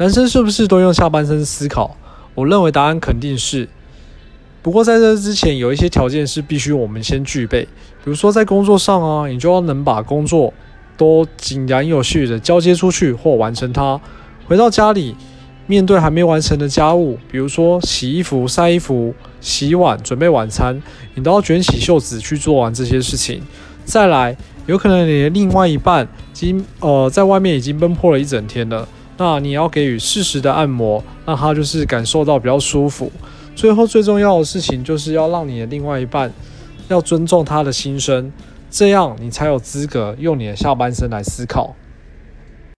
男生是不是都用下半身思考？我认为答案肯定是。不过在这之前，有一些条件是必须我们先具备，比如说在工作上啊，你就要能把工作都井然有序的交接出去或完成它。回到家里，面对还没完成的家务，比如说洗衣服、晒衣服、洗碗、准备晚餐，你都要卷起袖子去做完这些事情。再来，有可能你的另外一半已经呃在外面已经奔波了一整天了，那你要给予适时的按摩，让他就是感受到比较舒服。最后最重要的事情就是要让你的另外一半要尊重他的心声，这样你才有资格用你的下半身来思考。